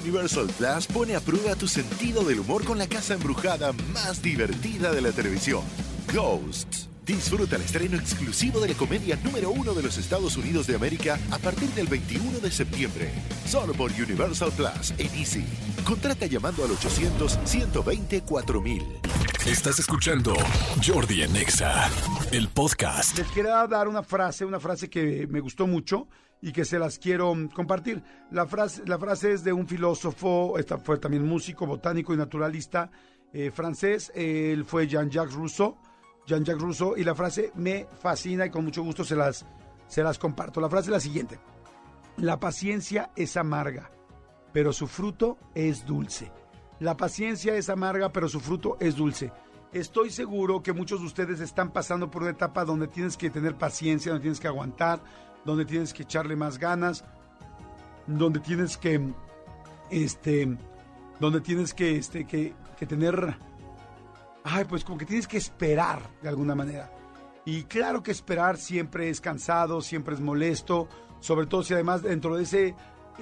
Universal Plus pone a prueba tu sentido del humor con la casa embrujada más divertida de la televisión, Ghosts. Disfruta el estreno exclusivo de la comedia número uno de los Estados Unidos de América a partir del 21 de septiembre. Solo por Universal Plus en Easy. Contrata llamando al 800-120-4000. Estás escuchando Jordi Anexa, el podcast. Les quería dar una frase, una frase que me gustó mucho y que se las quiero compartir. La frase, la frase es de un filósofo, esta fue también músico, botánico y naturalista eh, francés. Él fue Jean-Jacques Rousseau Jean-Jacques Rousseau, y la frase me fascina y con mucho gusto se las, se las comparto. La frase es la siguiente. La paciencia es amarga, pero su fruto es dulce. La paciencia es amarga, pero su fruto es dulce. Estoy seguro que muchos de ustedes están pasando por una etapa donde tienes que tener paciencia, donde tienes que aguantar, donde tienes que echarle más ganas, donde tienes que, este, donde tienes que, este, que, que tener ay, pues como que tienes que esperar de alguna manera. Y claro que esperar siempre es cansado, siempre es molesto, sobre todo si además dentro de ese,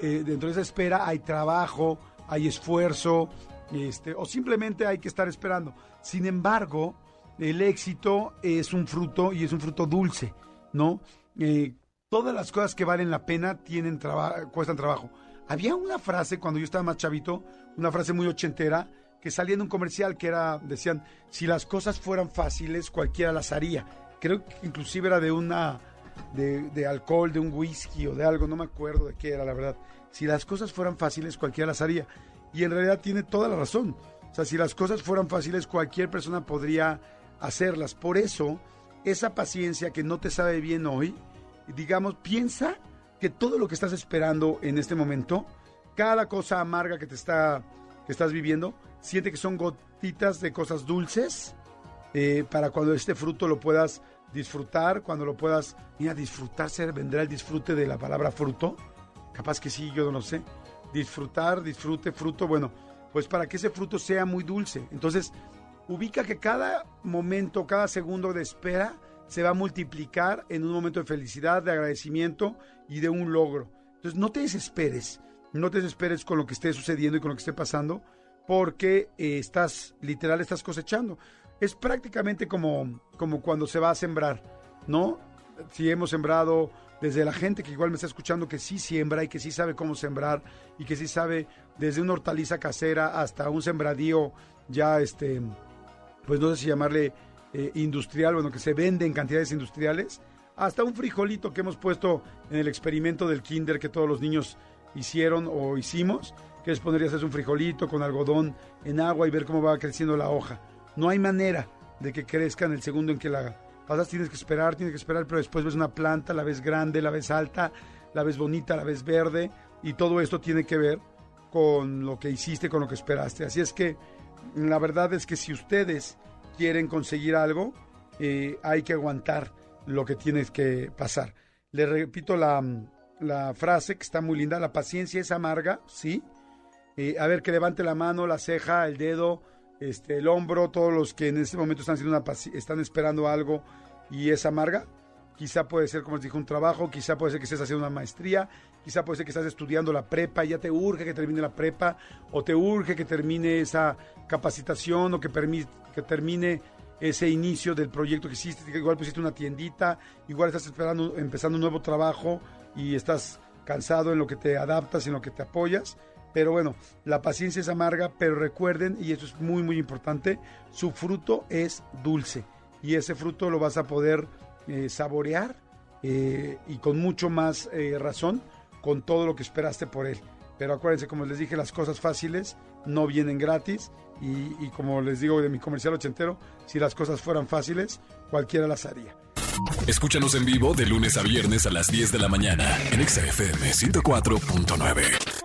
eh, dentro de esa espera hay trabajo, hay esfuerzo, este, o simplemente hay que estar esperando. Sin embargo, el éxito es un fruto y es un fruto dulce, ¿no? Eh, todas las cosas que valen la pena tienen cuestan trabajo. Había una frase cuando yo estaba más chavito, una frase muy ochentera, que salía en un comercial que era, decían, si las cosas fueran fáciles, cualquiera las haría. Creo que inclusive era de una, de, alcohol, de un whisky o de algo, no me acuerdo de qué era, la verdad. Si las cosas fueran fáciles, cualquiera las haría. Y en realidad tiene toda la razón. O sea, si las cosas fueran fáciles, cualquier persona podría hacerlas. Por eso, esa paciencia que no te sabe bien hoy, digamos, piensa que todo lo que estás esperando en este momento, cada cosa amarga que te está que estás viviendo, siente que son gotitas de cosas dulces eh, para cuando este fruto lo puedas disfrutar, cuando lo puedas, mira, disfrutarse, vendrá el disfrute de la palabra fruto, capaz que sí, yo no sé, disfrutar, disfrute, fruto, bueno, pues para que ese fruto sea muy dulce. Entonces, ubica que cada momento, cada segundo de espera se va a multiplicar en un momento de felicidad, de agradecimiento y de un logro. Entonces, no te desesperes, no te desesperes con lo que esté sucediendo y con lo que esté pasando, porque eh, estás, literal, estás cosechando. Es prácticamente como, como cuando se va a sembrar, ¿no? Si hemos sembrado desde la gente que igual me está escuchando que sí siembra y que sí sabe cómo sembrar y que sí sabe desde una hortaliza casera hasta un sembradío ya, este, pues no sé si llamarle eh, industrial, bueno, que se vende en cantidades industriales, hasta un frijolito que hemos puesto en el experimento del kinder que todos los niños hicieron o hicimos, que les pondrías es un frijolito con algodón en agua y ver cómo va creciendo la hoja. No hay manera de que crezca en el segundo en que la pasas, tienes que esperar, tienes que esperar, pero después ves una planta, la ves grande, la ves alta, la ves bonita, la ves verde, y todo esto tiene que ver con lo que hiciste, con lo que esperaste. Así es que la verdad es que si ustedes quieren conseguir algo, eh, hay que aguantar lo que tienes que pasar. Le repito la, la frase que está muy linda, la paciencia es amarga, ¿sí? Eh, a ver, que levante la mano, la ceja, el dedo, este, el hombro, todos los que en este momento están, una están esperando algo y es amarga. Quizá puede ser, como les dije, un trabajo, quizá puede ser que estés haciendo una maestría, quizá puede ser que estás estudiando la prepa y ya te urge que termine la prepa, o te urge que termine esa capacitación, o que, que termine ese inicio del proyecto que hiciste, que igual pusiste una tiendita, igual estás esperando, empezando un nuevo trabajo, y estás cansado en lo que te adaptas, en lo que te apoyas. Pero bueno, la paciencia es amarga, pero recuerden, y esto es muy, muy importante, su fruto es dulce. Y ese fruto lo vas a poder eh, saborear eh, y con mucho más eh, razón con todo lo que esperaste por él. Pero acuérdense, como les dije, las cosas fáciles no vienen gratis. Y, y como les digo de mi comercial ochentero, si las cosas fueran fáciles, cualquiera las haría. Escúchanos en vivo de lunes a viernes a las 10 de la mañana en XFM 104.9.